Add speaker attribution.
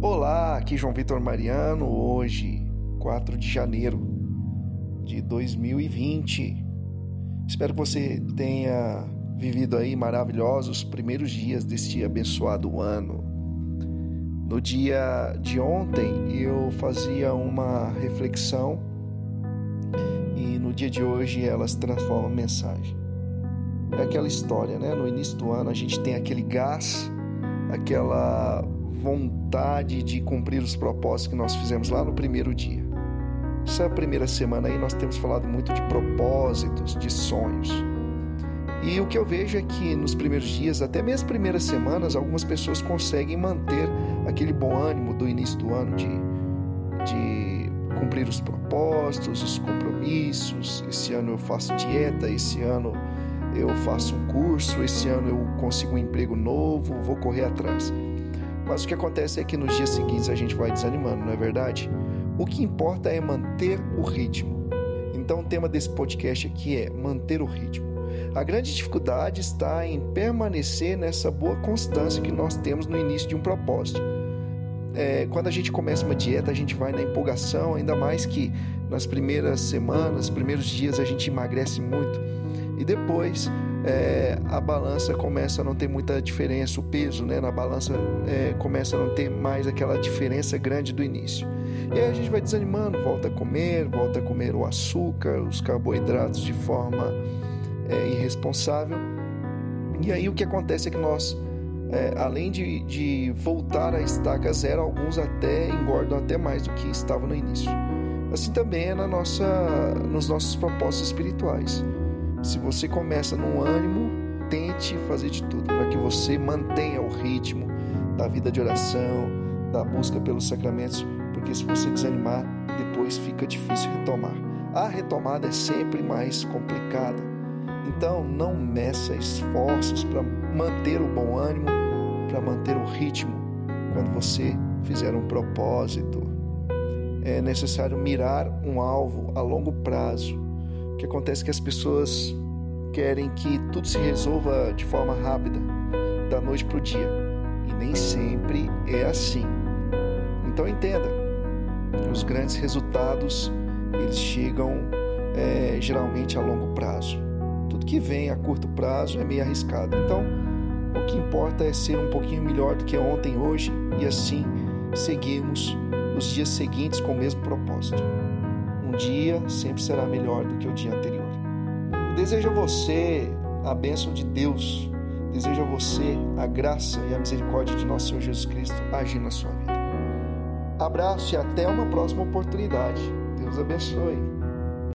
Speaker 1: Olá, aqui João Vitor Mariano, hoje, 4 de janeiro de 2020. Espero que você tenha vivido aí maravilhosos primeiros dias deste abençoado ano. No dia de ontem eu fazia uma reflexão e no dia de hoje ela se transforma em mensagem. É aquela história, né? No início do ano a gente tem aquele gás, aquela vontade de cumprir os propósitos que nós fizemos lá no primeiro dia. Essa primeira semana aí nós temos falado muito de propósitos, de sonhos. E o que eu vejo é que nos primeiros dias, até mesmo primeiras semanas, algumas pessoas conseguem manter aquele bom ânimo do início do ano de, de cumprir os propósitos, os compromissos. Esse ano eu faço dieta, esse ano eu faço um curso, esse ano eu consigo um emprego novo, vou correr atrás. Mas o que acontece é que nos dias seguintes a gente vai desanimando, não é verdade? O que importa é manter o ritmo. Então o tema desse podcast aqui é manter o ritmo. A grande dificuldade está em permanecer nessa boa constância que nós temos no início de um propósito. É, quando a gente começa uma dieta, a gente vai na empolgação, ainda mais que nas primeiras semanas, primeiros dias a gente emagrece muito e depois é, a balança começa a não ter muita diferença, o peso né, na balança é, começa a não ter mais aquela diferença grande do início. E aí a gente vai desanimando, volta a comer, volta a comer o açúcar, os carboidratos de forma é, irresponsável. E aí o que acontece é que nós, é, além de, de voltar à estaca zero, alguns até engordam até mais do que estavam no início. Assim também é na nossa, nos nossos propósitos espirituais. Se você começa num ânimo, tente fazer de tudo para que você mantenha o ritmo da vida de oração, da busca pelos sacramentos, porque se você desanimar, depois fica difícil retomar. A retomada é sempre mais complicada. Então, não meça esforços para manter o bom ânimo, para manter o ritmo quando você fizer um propósito. É necessário mirar um alvo a longo prazo o que acontece é que as pessoas querem que tudo se resolva de forma rápida, da noite para o dia. E nem sempre é assim. Então entenda, os grandes resultados eles chegam é, geralmente a longo prazo. Tudo que vem a curto prazo é meio arriscado. Então, o que importa é ser um pouquinho melhor do que ontem, hoje e assim seguirmos os dias seguintes com o mesmo propósito dia sempre será melhor do que o dia anterior. Eu desejo a você a bênção de Deus, desejo a você a graça e a misericórdia de nosso Senhor Jesus Cristo agir na sua vida. Abraço e até uma próxima oportunidade. Deus abençoe.